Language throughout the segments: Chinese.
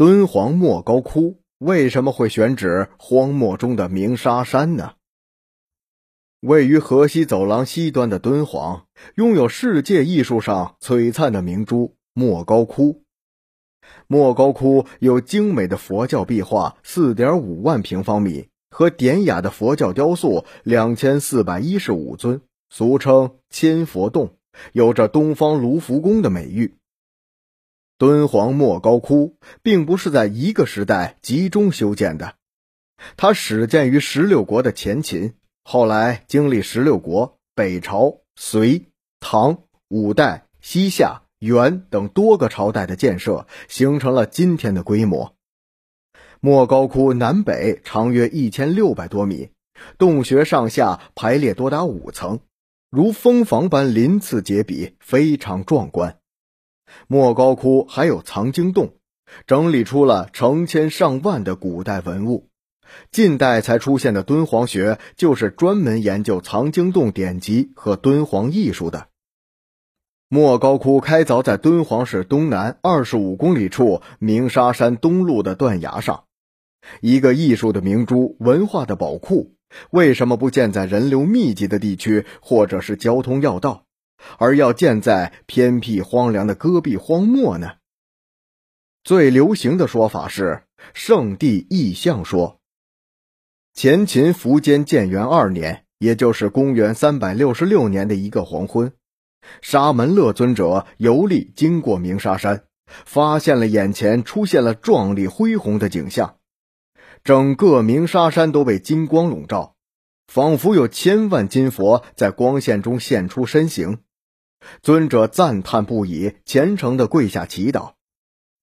敦煌莫高窟为什么会选址荒漠中的鸣沙山呢？位于河西走廊西端的敦煌，拥有世界艺术上璀璨的明珠莫高窟。莫高窟有精美的佛教壁画四点五万平方米和典雅的佛教雕塑两千四百一十五尊，俗称千佛洞，有着“东方卢浮宫”的美誉。敦煌莫高窟并不是在一个时代集中修建的，它始建于十六国的前秦，后来经历十六国、北朝、隋、唐、五代、西夏、元等多个朝代的建设，形成了今天的规模。莫高窟南北长约一千六百多米，洞穴上下排列多达五层，如蜂房般鳞次栉比，非常壮观。莫高窟还有藏经洞，整理出了成千上万的古代文物。近代才出现的敦煌学，就是专门研究藏经洞典籍和敦煌艺术的。莫高窟开凿在敦煌市东南二十五公里处鸣沙山东麓的断崖上，一个艺术的明珠、文化的宝库，为什么不建在人流密集的地区或者是交通要道？而要建在偏僻荒凉的戈壁荒漠呢？最流行的说法是圣地异象说。前秦苻坚建元二年，也就是公元三百六十六年的一个黄昏，沙门乐尊者游历经过鸣沙山，发现了眼前出现了壮丽恢宏的景象，整个鸣沙山都被金光笼罩，仿佛有千万金佛在光线中现出身形。尊者赞叹不已，虔诚地跪下祈祷。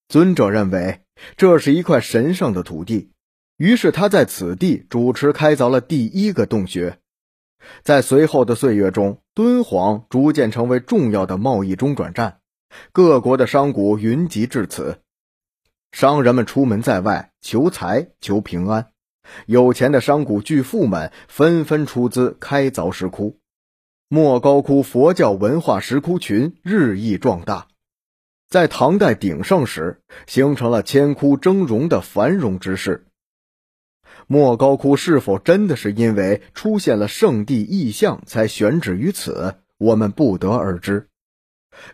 尊者认为这是一块神圣的土地，于是他在此地主持开凿了第一个洞穴。在随后的岁月中，敦煌逐渐成为重要的贸易中转站，各国的商贾云集至此。商人们出门在外求财求平安，有钱的商贾巨富们纷纷出资开凿石窟。莫高窟佛教文化石窟群日益壮大，在唐代鼎盛时，形成了千窟峥嵘的繁荣之势。莫高窟是否真的是因为出现了圣地异象才选址于此，我们不得而知。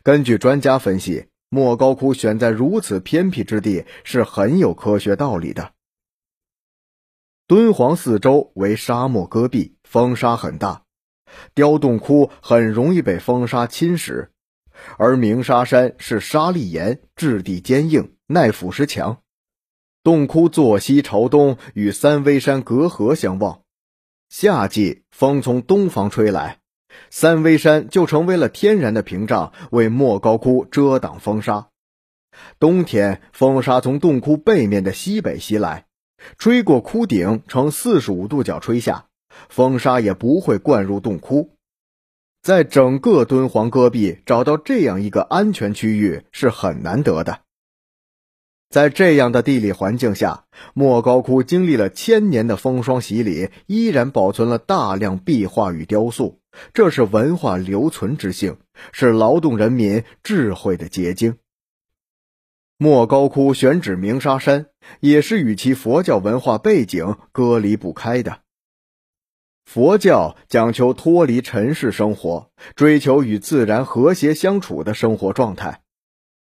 根据专家分析，莫高窟选在如此偏僻之地是很有科学道理的。敦煌四周为沙漠戈壁，风沙很大。雕洞窟很容易被风沙侵蚀，而鸣沙山是沙砾岩，质地坚硬，耐腐蚀强。洞窟坐西朝东，与三危山隔河相望。夏季风从东方吹来，三危山就成为了天然的屏障，为莫高窟遮挡风沙。冬天风沙从洞窟背面的西北袭来，吹过窟顶，呈四十五度角吹下。风沙也不会灌入洞窟，在整个敦煌戈壁找到这样一个安全区域是很难得的。在这样的地理环境下，莫高窟经历了千年的风霜洗礼，依然保存了大量壁画与雕塑，这是文化留存之幸，是劳动人民智慧的结晶。莫高窟选址鸣沙山，也是与其佛教文化背景割离不开的。佛教讲求脱离尘世生活，追求与自然和谐相处的生活状态。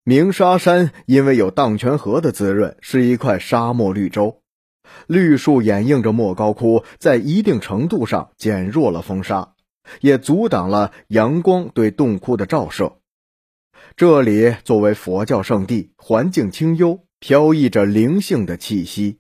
鸣沙山因为有荡泉河的滋润，是一块沙漠绿洲，绿树掩映着莫高窟，在一定程度上减弱了风沙，也阻挡了阳光对洞窟的照射。这里作为佛教圣地，环境清幽，飘逸着灵性的气息。